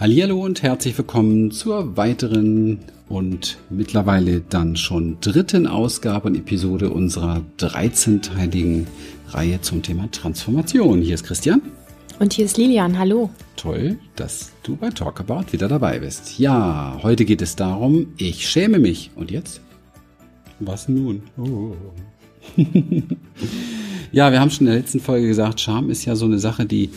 Hallihallo und herzlich willkommen zur weiteren und mittlerweile dann schon dritten Ausgabe und Episode unserer 13-teiligen Reihe zum Thema Transformation. Hier ist Christian. Und hier ist Lilian. Hallo. Toll, dass du bei Talk About wieder dabei bist. Ja, heute geht es darum, ich schäme mich. Und jetzt? Was nun? Oh. ja, wir haben schon in der letzten Folge gesagt, Scham ist ja so eine Sache, die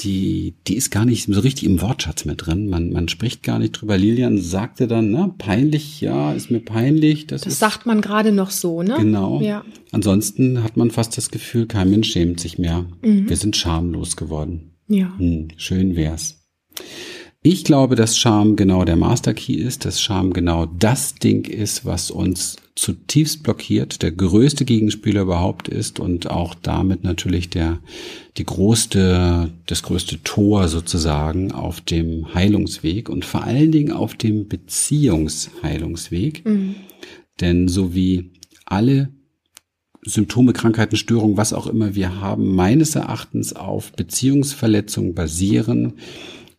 die, die ist gar nicht so richtig im Wortschatz mit drin. Man, man spricht gar nicht drüber. Lilian sagte dann, ne, peinlich, ja, ist mir peinlich. Das, das ist, sagt man gerade noch so, ne? Genau. Ja. Ansonsten hat man fast das Gefühl, kein Mensch schämt sich mehr. Mhm. Wir sind schamlos geworden. Ja. Hm, schön wär's. Ich glaube, dass Scham genau der Master Key ist, dass Scham genau das Ding ist, was uns zutiefst blockiert, der größte Gegenspieler überhaupt ist und auch damit natürlich der, die größte, das größte Tor sozusagen auf dem Heilungsweg und vor allen Dingen auf dem Beziehungsheilungsweg. Mhm. Denn so wie alle Symptome, Krankheiten, Störungen, was auch immer wir haben, meines Erachtens auf Beziehungsverletzungen basieren,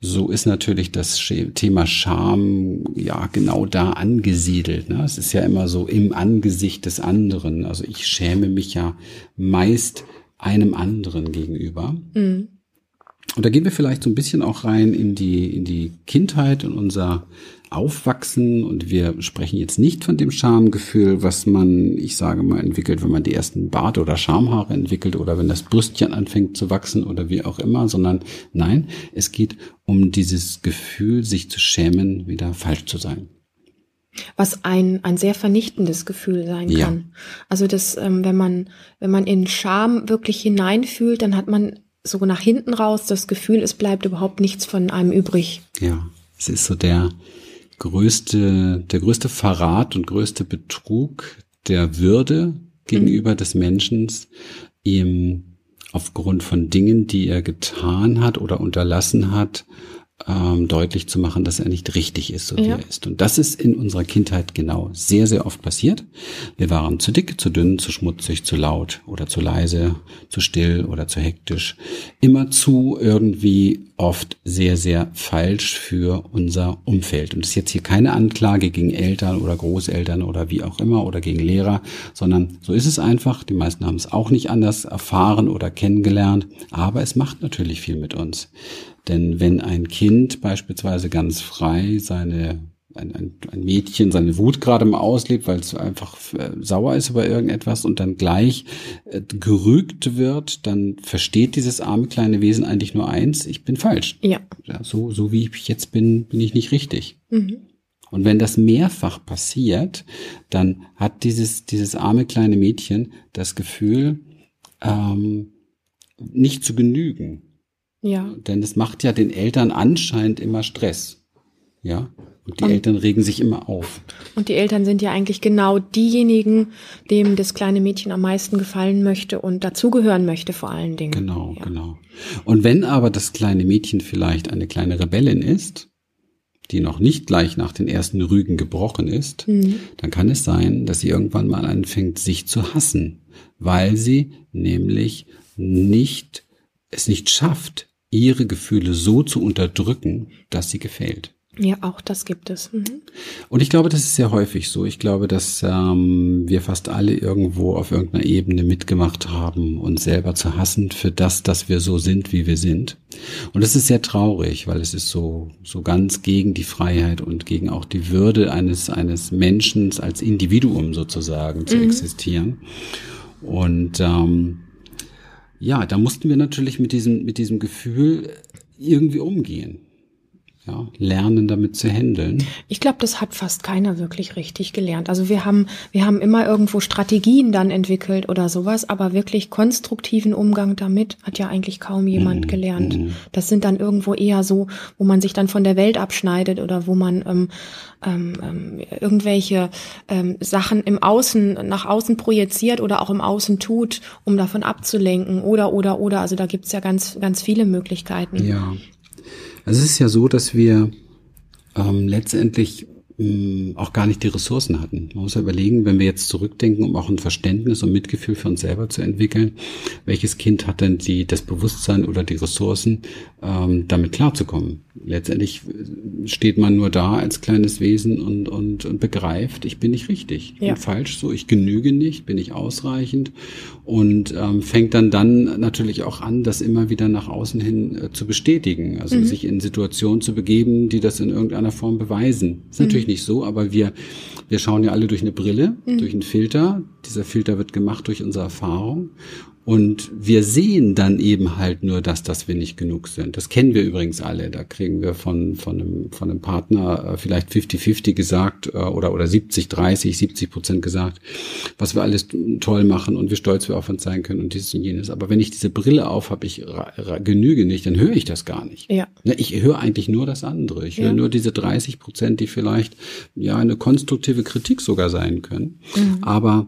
so ist natürlich das Thema Scham ja genau da angesiedelt. Ne? Es ist ja immer so im Angesicht des anderen. Also ich schäme mich ja meist einem anderen gegenüber. Mhm. Und da gehen wir vielleicht so ein bisschen auch rein in die, in die Kindheit und unser Aufwachsen. Und wir sprechen jetzt nicht von dem Schamgefühl, was man, ich sage mal, entwickelt, wenn man die ersten Bart- oder Schamhaare entwickelt oder wenn das Brüstchen anfängt zu wachsen oder wie auch immer, sondern nein, es geht um dieses Gefühl, sich zu schämen, wieder falsch zu sein. Was ein, ein sehr vernichtendes Gefühl sein ja. kann. Also das, ähm, wenn man, wenn man in Scham wirklich hineinfühlt, dann hat man so nach hinten raus das Gefühl, es bleibt überhaupt nichts von einem übrig. Ja, es ist so der größte, der größte Verrat und größte Betrug der Würde gegenüber mhm. des Menschen, ihm aufgrund von Dingen, die er getan hat oder unterlassen hat, ähm, deutlich zu machen, dass er nicht richtig ist, so ja. wie er ist. Und das ist in unserer Kindheit genau sehr, sehr oft passiert. Wir waren zu dick, zu dünn, zu schmutzig, zu laut oder zu leise, zu still oder zu hektisch. Immer zu irgendwie oft sehr, sehr falsch für unser Umfeld. Und das ist jetzt hier keine Anklage gegen Eltern oder Großeltern oder wie auch immer oder gegen Lehrer, sondern so ist es einfach. Die meisten haben es auch nicht anders erfahren oder kennengelernt, aber es macht natürlich viel mit uns. Denn wenn ein Kind beispielsweise ganz frei seine ein, ein, ein Mädchen seine Wut gerade mal auslebt, weil es einfach äh, sauer ist über irgendetwas und dann gleich äh, gerügt wird, dann versteht dieses arme kleine Wesen eigentlich nur eins, ich bin falsch. Ja. ja so, so wie ich jetzt bin, bin ich nicht richtig. Mhm. Und wenn das mehrfach passiert, dann hat dieses, dieses arme kleine Mädchen das Gefühl, ähm, nicht zu genügen. Ja. Denn es macht ja den Eltern anscheinend immer Stress. Ja. Und die und, Eltern regen sich immer auf. Und die Eltern sind ja eigentlich genau diejenigen, dem das kleine Mädchen am meisten gefallen möchte und dazugehören möchte vor allen Dingen. Genau, ja. genau. Und wenn aber das kleine Mädchen vielleicht eine kleine Rebellin ist, die noch nicht gleich nach den ersten Rügen gebrochen ist, mhm. dann kann es sein, dass sie irgendwann mal anfängt, sich zu hassen, weil sie nämlich nicht, es nicht schafft, ihre Gefühle so zu unterdrücken, dass sie gefällt. Ja, auch das gibt es. Mhm. Und ich glaube, das ist sehr häufig so. Ich glaube, dass ähm, wir fast alle irgendwo auf irgendeiner Ebene mitgemacht haben, uns selber zu hassen für das, dass wir so sind, wie wir sind. Und das ist sehr traurig, weil es ist so so ganz gegen die Freiheit und gegen auch die Würde eines eines Menschen als Individuum sozusagen zu mhm. existieren. Und ähm, ja, da mussten wir natürlich mit diesem, mit diesem Gefühl irgendwie umgehen ja, lernen, damit zu handeln? Ich glaube, das hat fast keiner wirklich richtig gelernt. Also wir haben, wir haben immer irgendwo Strategien dann entwickelt oder sowas, aber wirklich konstruktiven Umgang damit hat ja eigentlich kaum jemand mm, gelernt. Mm. Das sind dann irgendwo eher so, wo man sich dann von der Welt abschneidet oder wo man ähm, ähm, ähm irgendwelche ähm, Sachen im Außen, nach außen projiziert oder auch im Außen tut, um davon abzulenken oder, oder, oder. Also da gibt's ja ganz, ganz viele Möglichkeiten. Ja. Also es ist ja so, dass wir ähm, letztendlich Mm, auch gar nicht die Ressourcen hatten. Man muss ja überlegen, wenn wir jetzt zurückdenken, um auch ein Verständnis und Mitgefühl für uns selber zu entwickeln, welches Kind hat denn die, das Bewusstsein oder die Ressourcen, ähm, damit klarzukommen? Letztendlich äh, steht man nur da als kleines Wesen und, und, und begreift, ich bin nicht richtig, ich ja. bin falsch so, ich genüge nicht, bin ich ausreichend und ähm, fängt dann dann natürlich auch an, das immer wieder nach außen hin äh, zu bestätigen, also mhm. sich in Situationen zu begeben, die das in irgendeiner Form beweisen. Ist natürlich mhm nicht so, aber wir, wir schauen ja alle durch eine Brille, mhm. durch einen Filter. Dieser Filter wird gemacht durch unsere Erfahrung. Und wir sehen dann eben halt nur, dass das wir nicht genug sind. Das kennen wir übrigens alle. Da kriegen wir von, von, einem, von einem Partner äh, vielleicht 50-50 gesagt äh, oder, oder 70, 30, 70 Prozent gesagt, was wir alles toll machen und wie stolz wir auf uns sein können und dieses und jenes. Aber wenn ich diese Brille auf habe, ich genüge nicht, dann höre ich das gar nicht. Ja. Ich höre eigentlich nur das andere. Ich ja. höre nur diese 30 Prozent, die vielleicht ja eine konstruktive Kritik sogar sein können. Mhm. Aber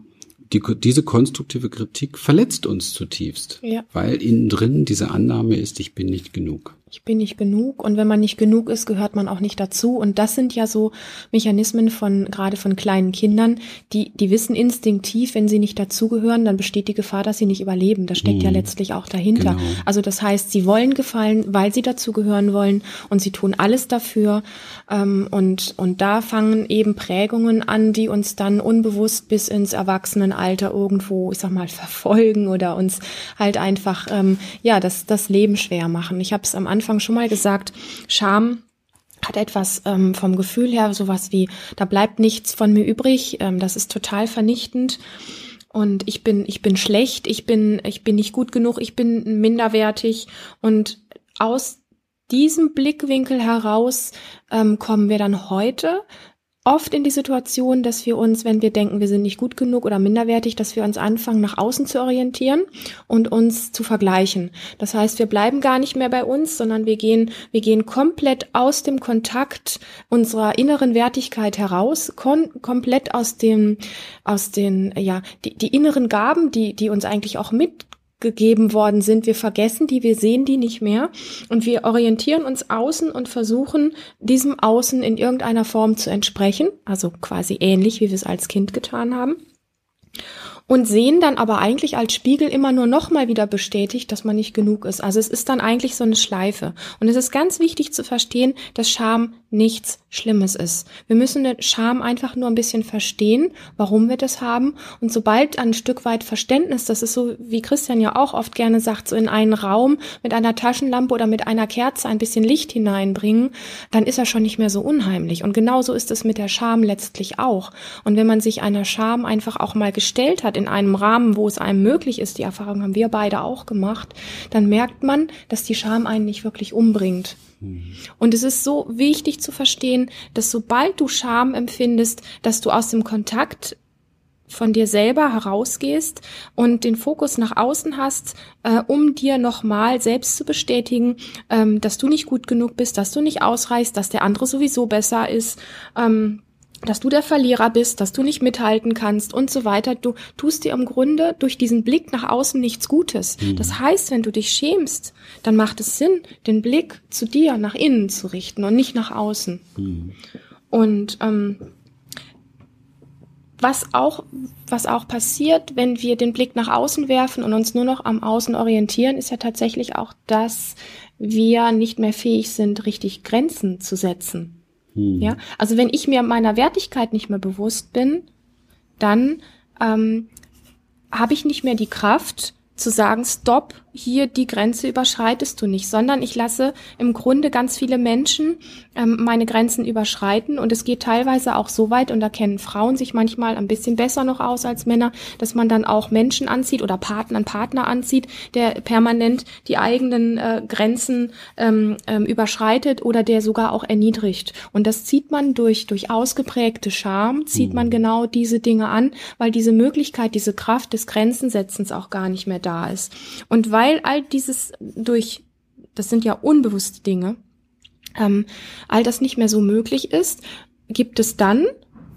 die, diese konstruktive Kritik verletzt uns zutiefst, ja. weil innen drin diese Annahme ist, ich bin nicht genug ich bin nicht genug und wenn man nicht genug ist, gehört man auch nicht dazu. Und das sind ja so Mechanismen von gerade von kleinen Kindern, die die wissen instinktiv, wenn sie nicht dazugehören, dann besteht die Gefahr, dass sie nicht überleben. Das steckt mhm. ja letztlich auch dahinter. Genau. Also das heißt, sie wollen gefallen, weil sie dazugehören wollen und sie tun alles dafür. Ähm, und und da fangen eben Prägungen an, die uns dann unbewusst bis ins Erwachsenenalter irgendwo, ich sag mal, verfolgen oder uns halt einfach ähm, ja das das Leben schwer machen. Ich habe es am Anfang Anfang schon mal gesagt, Scham hat etwas ähm, vom Gefühl her, sowas wie, da bleibt nichts von mir übrig, ähm, das ist total vernichtend. Und ich bin, ich bin schlecht, ich bin, ich bin nicht gut genug, ich bin minderwertig. Und aus diesem Blickwinkel heraus ähm, kommen wir dann heute oft in die Situation, dass wir uns, wenn wir denken, wir sind nicht gut genug oder minderwertig, dass wir uns anfangen, nach außen zu orientieren und uns zu vergleichen. Das heißt, wir bleiben gar nicht mehr bei uns, sondern wir gehen, wir gehen komplett aus dem Kontakt unserer inneren Wertigkeit heraus, komplett aus dem, aus den, ja, die, die inneren Gaben, die, die uns eigentlich auch mit gegeben worden sind. Wir vergessen die, wir sehen die nicht mehr und wir orientieren uns außen und versuchen, diesem Außen in irgendeiner Form zu entsprechen, also quasi ähnlich, wie wir es als Kind getan haben und sehen dann aber eigentlich als Spiegel immer nur nochmal wieder bestätigt, dass man nicht genug ist. Also es ist dann eigentlich so eine Schleife. Und es ist ganz wichtig zu verstehen, dass Scham nichts Schlimmes ist. Wir müssen den Scham einfach nur ein bisschen verstehen, warum wir das haben. Und sobald ein Stück weit Verständnis, das ist so, wie Christian ja auch oft gerne sagt, so in einen Raum mit einer Taschenlampe oder mit einer Kerze ein bisschen Licht hineinbringen, dann ist er schon nicht mehr so unheimlich. Und genauso ist es mit der Scham letztlich auch. Und wenn man sich einer Scham einfach auch mal gestellt hat in einem Rahmen, wo es einem möglich ist, die Erfahrung haben wir beide auch gemacht, dann merkt man, dass die Scham einen nicht wirklich umbringt. Und es ist so wichtig zu verstehen, dass sobald du Scham empfindest, dass du aus dem Kontakt von dir selber herausgehst und den Fokus nach außen hast, äh, um dir nochmal selbst zu bestätigen, ähm, dass du nicht gut genug bist, dass du nicht ausreichst, dass der andere sowieso besser ist. Ähm, dass du der Verlierer bist, dass du nicht mithalten kannst und so weiter. Du tust dir im Grunde durch diesen Blick nach außen nichts Gutes. Mhm. Das heißt, wenn du dich schämst, dann macht es Sinn, den Blick zu dir nach innen zu richten und nicht nach außen. Mhm. Und ähm, was auch, was auch passiert, wenn wir den Blick nach außen werfen und uns nur noch am Außen orientieren, ist ja tatsächlich auch, dass wir nicht mehr fähig sind, richtig Grenzen zu setzen. Hm. Ja, also wenn ich mir meiner Wertigkeit nicht mehr bewusst bin, dann ähm, habe ich nicht mehr die Kraft zu sagen, stopp, hier die Grenze überschreitest du nicht, sondern ich lasse im Grunde ganz viele Menschen ähm, meine Grenzen überschreiten. Und es geht teilweise auch so weit und da kennen Frauen sich manchmal ein bisschen besser noch aus als Männer, dass man dann auch Menschen anzieht oder Partner, einen Partner anzieht, der permanent die eigenen äh, Grenzen ähm, ähm, überschreitet oder der sogar auch erniedrigt. Und das zieht man durch durch ausgeprägte Scham, zieht mhm. man genau diese Dinge an, weil diese Möglichkeit, diese Kraft des Grenzensetzens auch gar nicht mehr da ist. Und weil weil all dieses durch, das sind ja unbewusste Dinge, ähm, all das nicht mehr so möglich ist, gibt es dann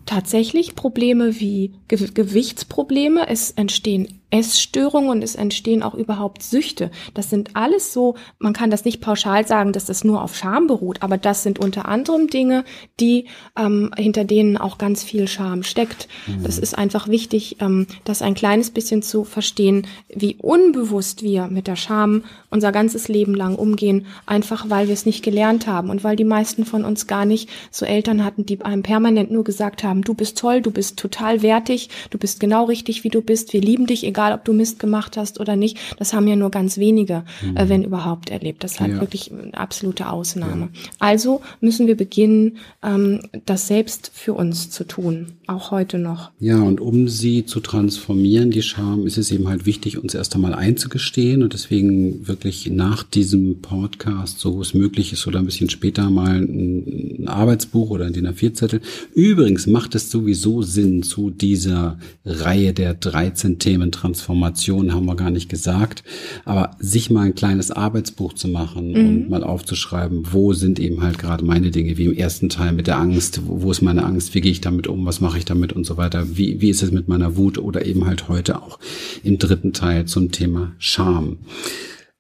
tatsächlich Probleme wie Ge Gewichtsprobleme. Es entstehen Essstörungen und es entstehen auch überhaupt Süchte. Das sind alles so, man kann das nicht pauschal sagen, dass das nur auf Scham beruht, aber das sind unter anderem Dinge, die ähm, hinter denen auch ganz viel Scham steckt. Mhm. Das ist einfach wichtig, ähm, das ein kleines bisschen zu verstehen, wie unbewusst wir mit der Scham unser ganzes Leben lang umgehen, einfach weil wir es nicht gelernt haben und weil die meisten von uns gar nicht so Eltern hatten, die einem permanent nur gesagt haben, du bist toll, du bist total wertig, du bist genau richtig, wie du bist, wir lieben dich, egal ob du Mist gemacht hast oder nicht. Das haben ja nur ganz wenige, äh, mhm. äh, wenn überhaupt, erlebt. Das ist halt ja. wirklich eine absolute Ausnahme. Ja. Also müssen wir beginnen, ähm, das selbst für uns zu tun, auch heute noch. Ja, und um sie zu transformieren, die Scham, ist es eben halt wichtig, uns erst einmal einzugestehen und deswegen wirklich nach diesem Podcast, so es möglich ist, oder ein bisschen später mal ein, ein Arbeitsbuch oder ein DIN A4-Zettel. Übrigens macht es sowieso Sinn, zu dieser Reihe der 13 Themen Transformation haben wir gar nicht gesagt, aber sich mal ein kleines Arbeitsbuch zu machen mhm. und mal aufzuschreiben, wo sind eben halt gerade meine Dinge, wie im ersten Teil mit der Angst, wo, wo ist meine Angst, wie gehe ich damit um, was mache ich damit und so weiter, wie, wie ist es mit meiner Wut oder eben halt heute auch im dritten Teil zum Thema Scham.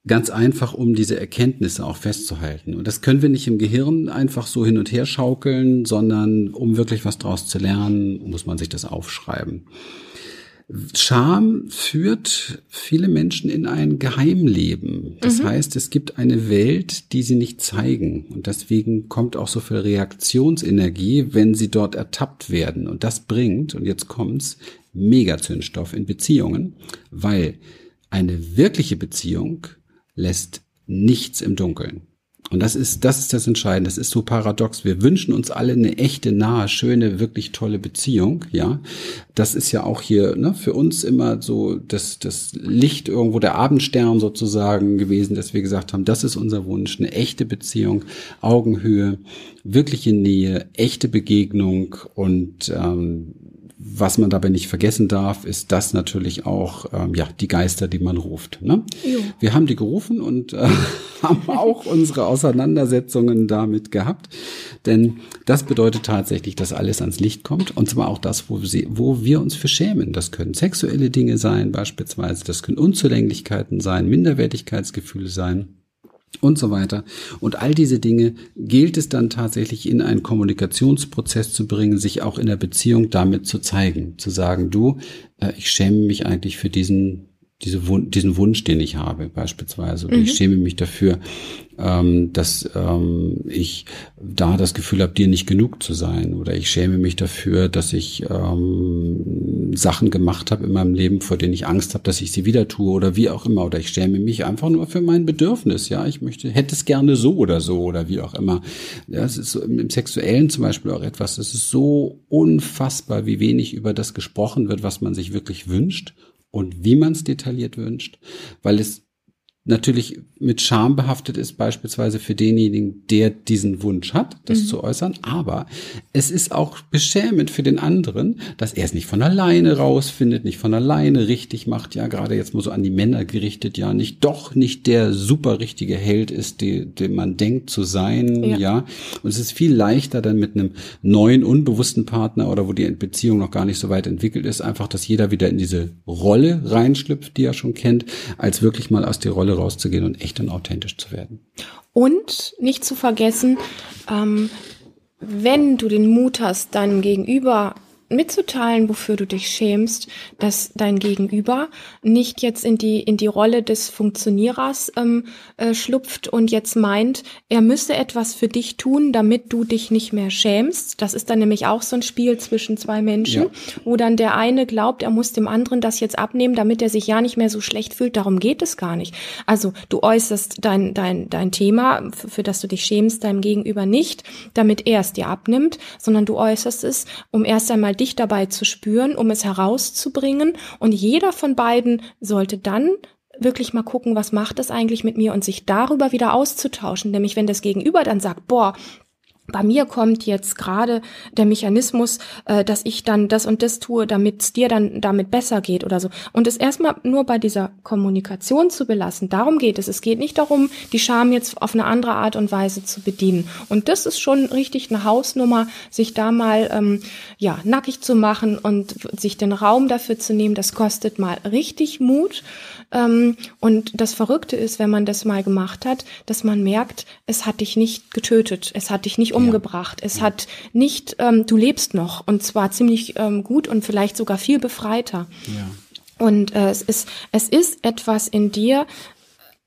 Ganz einfach, um diese Erkenntnisse auch festzuhalten. Und das können wir nicht im Gehirn einfach so hin und her schaukeln, sondern um wirklich was draus zu lernen, muss man sich das aufschreiben. Scham führt viele Menschen in ein Geheimleben. Das mhm. heißt, es gibt eine Welt, die sie nicht zeigen. Und deswegen kommt auch so viel Reaktionsenergie, wenn sie dort ertappt werden. Und das bringt, und jetzt kommt's, Megazündstoff in Beziehungen, weil eine wirkliche Beziehung lässt nichts im Dunkeln. Und das ist, das ist das Entscheidende. Das ist so paradox. Wir wünschen uns alle eine echte, nahe, schöne, wirklich tolle Beziehung. Ja, das ist ja auch hier ne, für uns immer so das, das Licht irgendwo, der Abendstern sozusagen gewesen, dass wir gesagt haben, das ist unser Wunsch, eine echte Beziehung, Augenhöhe, wirkliche Nähe, echte Begegnung und ähm, was man dabei nicht vergessen darf, ist das natürlich auch ähm, ja die Geister, die man ruft. Ne? Wir haben die gerufen und äh, haben auch unsere Auseinandersetzungen damit gehabt, denn das bedeutet tatsächlich, dass alles ans Licht kommt und zwar auch das, wo, sie, wo wir uns für schämen. Das können sexuelle Dinge sein, beispielsweise, das können Unzulänglichkeiten sein, Minderwertigkeitsgefühle sein und so weiter. Und all diese Dinge gilt es dann tatsächlich in einen Kommunikationsprozess zu bringen, sich auch in der Beziehung damit zu zeigen, zu sagen, du, äh, ich schäme mich eigentlich für diesen diese Wun diesen Wunsch, den ich habe, beispielsweise. Mhm. ich schäme mich dafür, ähm, dass ähm, ich da das Gefühl habe, dir nicht genug zu sein. Oder ich schäme mich dafür, dass ich ähm, Sachen gemacht habe in meinem Leben, vor denen ich Angst habe, dass ich sie wieder tue oder wie auch immer. Oder ich schäme mich einfach nur für mein Bedürfnis. Ja, ich möchte, hätte es gerne so oder so oder wie auch immer. Ja, es ist so im, im Sexuellen zum Beispiel auch etwas. Es ist so unfassbar, wie wenig über das gesprochen wird, was man sich wirklich wünscht und wie man es detailliert wünscht, weil es natürlich mit Scham behaftet ist, beispielsweise für denjenigen, der diesen Wunsch hat, das mhm. zu äußern. Aber es ist auch beschämend für den anderen, dass er es nicht von alleine rausfindet, nicht von alleine richtig macht. Ja, gerade jetzt mal so an die Männer gerichtet, ja, nicht doch nicht der super richtige Held ist, den, den man denkt zu sein. Ja. ja. Und es ist viel leichter dann mit einem neuen, unbewussten Partner oder wo die Beziehung noch gar nicht so weit entwickelt ist, einfach, dass jeder wieder in diese Rolle reinschlüpft, die er schon kennt, als wirklich mal aus der Rolle rauszugehen und echt und authentisch zu werden. Und nicht zu vergessen, ähm, wenn du den Mut hast, deinem Gegenüber mitzuteilen, wofür du dich schämst, dass dein Gegenüber nicht jetzt in die in die Rolle des Funktionierers ähm, äh, schlupft und jetzt meint, er müsse etwas für dich tun, damit du dich nicht mehr schämst. Das ist dann nämlich auch so ein Spiel zwischen zwei Menschen, ja. wo dann der eine glaubt, er muss dem anderen das jetzt abnehmen, damit er sich ja nicht mehr so schlecht fühlt. Darum geht es gar nicht. Also du äußerst dein dein dein Thema, für, für das du dich schämst, deinem Gegenüber nicht, damit er es dir abnimmt, sondern du äußerst es, um erst einmal dich dabei zu spüren, um es herauszubringen. Und jeder von beiden sollte dann wirklich mal gucken, was macht das eigentlich mit mir und sich darüber wieder auszutauschen. Nämlich wenn das Gegenüber dann sagt, boah, bei mir kommt jetzt gerade der Mechanismus, äh, dass ich dann das und das tue, damit es dir dann damit besser geht oder so. Und es erstmal nur bei dieser Kommunikation zu belassen. Darum geht es. Es geht nicht darum, die Scham jetzt auf eine andere Art und Weise zu bedienen. Und das ist schon richtig eine Hausnummer, sich da mal ähm, ja nackig zu machen und sich den Raum dafür zu nehmen. Das kostet mal richtig Mut. Ähm, und das Verrückte ist, wenn man das mal gemacht hat, dass man merkt, es hat dich nicht getötet, es hat dich nicht umgebracht, es hat nicht, ähm, du lebst noch und zwar ziemlich ähm, gut und vielleicht sogar viel befreiter. Und äh, es ist, es ist etwas in dir,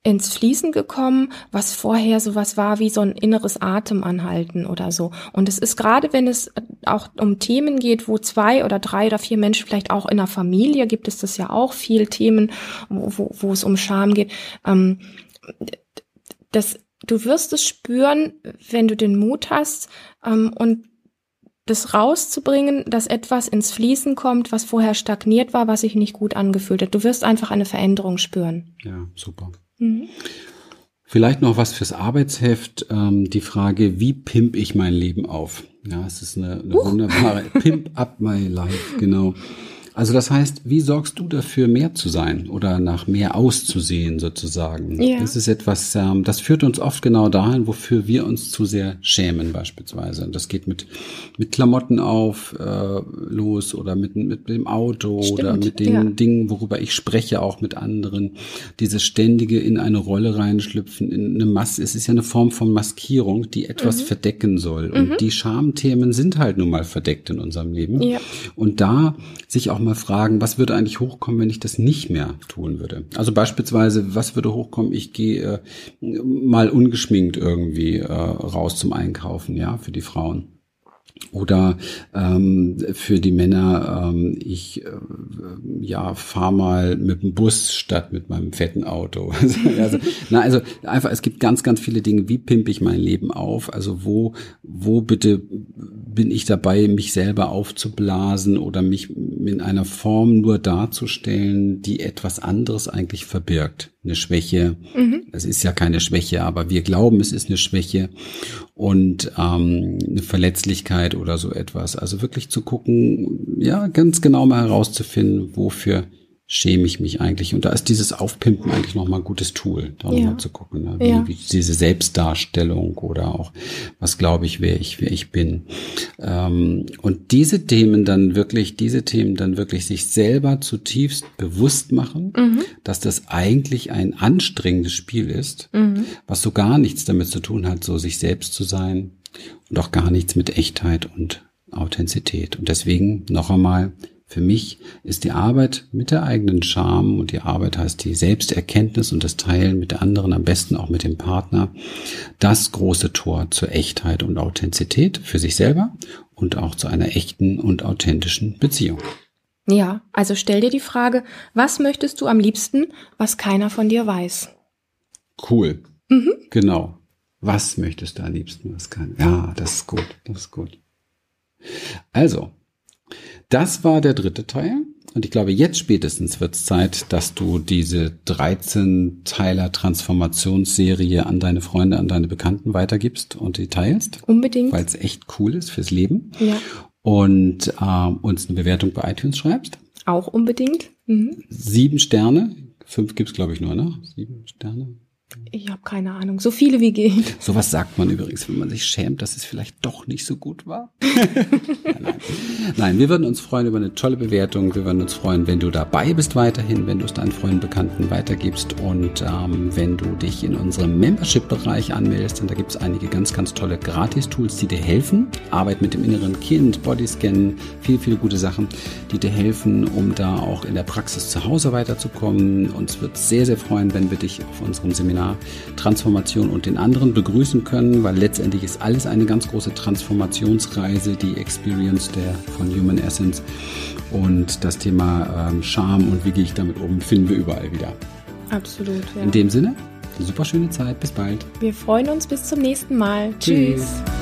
ins Fließen gekommen, was vorher sowas war wie so ein inneres Atemanhalten oder so. Und es ist gerade, wenn es auch um Themen geht, wo zwei oder drei oder vier Menschen, vielleicht auch in der Familie gibt es das ja auch viel Themen, wo, wo, wo es um Scham geht, ähm, das, du wirst es spüren, wenn du den Mut hast ähm, und das rauszubringen, dass etwas ins Fließen kommt, was vorher stagniert war, was sich nicht gut angefühlt hat. Du wirst einfach eine Veränderung spüren. Ja, super. Mhm. Vielleicht noch was fürs Arbeitsheft. Ähm, die Frage, wie pimp ich mein Leben auf? Ja, es ist eine, eine wunderbare Pimp up my life, genau. Also das heißt, wie sorgst du dafür, mehr zu sein oder nach mehr auszusehen sozusagen? Ja. Das ist etwas, ähm, das führt uns oft genau dahin, wofür wir uns zu sehr schämen beispielsweise. Und das geht mit mit Klamotten auf äh, los oder mit mit dem Auto Stimmt, oder mit den ja. Dingen, worüber ich spreche, auch mit anderen. Dieses ständige in eine Rolle reinschlüpfen, in eine Masse. Es ist ja eine Form von Maskierung, die etwas mhm. verdecken soll. Und mhm. die Schamthemen sind halt nun mal verdeckt in unserem Leben. Ja. Und da sich auch mal fragen, was würde eigentlich hochkommen, wenn ich das nicht mehr tun würde? Also beispielsweise, was würde hochkommen, ich gehe äh, mal ungeschminkt irgendwie äh, raus zum Einkaufen, ja, für die Frauen. Oder ähm, für die Männer, ähm, ich äh, ja fahr mal mit dem Bus statt mit meinem fetten Auto. also, na, also einfach, es gibt ganz, ganz viele Dinge. Wie pimpe ich mein Leben auf? Also wo, wo bitte bin ich dabei, mich selber aufzublasen oder mich in einer Form nur darzustellen, die etwas anderes eigentlich verbirgt? Eine Schwäche. Mhm. Es ist ja keine Schwäche, aber wir glauben, es ist eine Schwäche und ähm, eine Verletzlichkeit oder so etwas. Also wirklich zu gucken, ja, ganz genau mal herauszufinden, wofür schäme ich mich eigentlich. Und da ist dieses Aufpimpen eigentlich nochmal ein gutes Tool, da ja. mal zu gucken, ne? wie, ja. wie, diese Selbstdarstellung oder auch, was glaube ich, wer ich, wer ich bin. Ähm, und diese Themen dann wirklich, diese Themen dann wirklich sich selber zutiefst bewusst machen, mhm. dass das eigentlich ein anstrengendes Spiel ist, mhm. was so gar nichts damit zu tun hat, so sich selbst zu sein und auch gar nichts mit Echtheit und Authentizität. Und deswegen noch einmal, für mich ist die Arbeit mit der eigenen Scham und die Arbeit heißt die Selbsterkenntnis und das Teilen mit der anderen, am besten auch mit dem Partner, das große Tor zur Echtheit und Authentizität für sich selber und auch zu einer echten und authentischen Beziehung. Ja, also stell dir die Frage, was möchtest du am liebsten, was keiner von dir weiß? Cool. Mhm. Genau. Was möchtest du am liebsten, was keiner? Ja, das ist gut, das ist gut. Also, das war der dritte Teil. Und ich glaube, jetzt spätestens wird es Zeit, dass du diese 13-Teiler Transformationsserie an deine Freunde, an deine Bekannten weitergibst und die teilst. Unbedingt. Weil es echt cool ist fürs Leben. Ja. Und äh, uns eine Bewertung bei iTunes schreibst. Auch unbedingt. Mhm. Sieben Sterne. Fünf gibt's glaube ich, nur, ne? Sieben Sterne. Ich habe keine Ahnung. So viele wie geht. Sowas sagt man übrigens, wenn man sich schämt, dass es vielleicht doch nicht so gut war. nein, nein. nein, wir würden uns freuen über eine tolle Bewertung. Wir würden uns freuen, wenn du dabei bist weiterhin, wenn du es deinen Freunden, Bekannten weitergibst und ähm, wenn du dich in unserem Membership-Bereich anmeldest. Denn da gibt es einige ganz, ganz tolle Gratis-Tools, die dir helfen. Arbeit mit dem inneren Kind, Bodyscan, viel, viele gute Sachen, die dir helfen, um da auch in der Praxis zu Hause weiterzukommen. Uns wird sehr, sehr freuen, wenn wir dich auf unserem Seminar Seminar Transformation und den anderen begrüßen können, weil letztendlich ist alles eine ganz große Transformationsreise, die Experience der von Human Essence und das Thema ähm, Charme und wie gehe ich damit um, finden wir überall wieder. Absolut. Ja. In dem Sinne, eine super schöne Zeit, bis bald. Wir freuen uns bis zum nächsten Mal. Tschüss. Tschüss.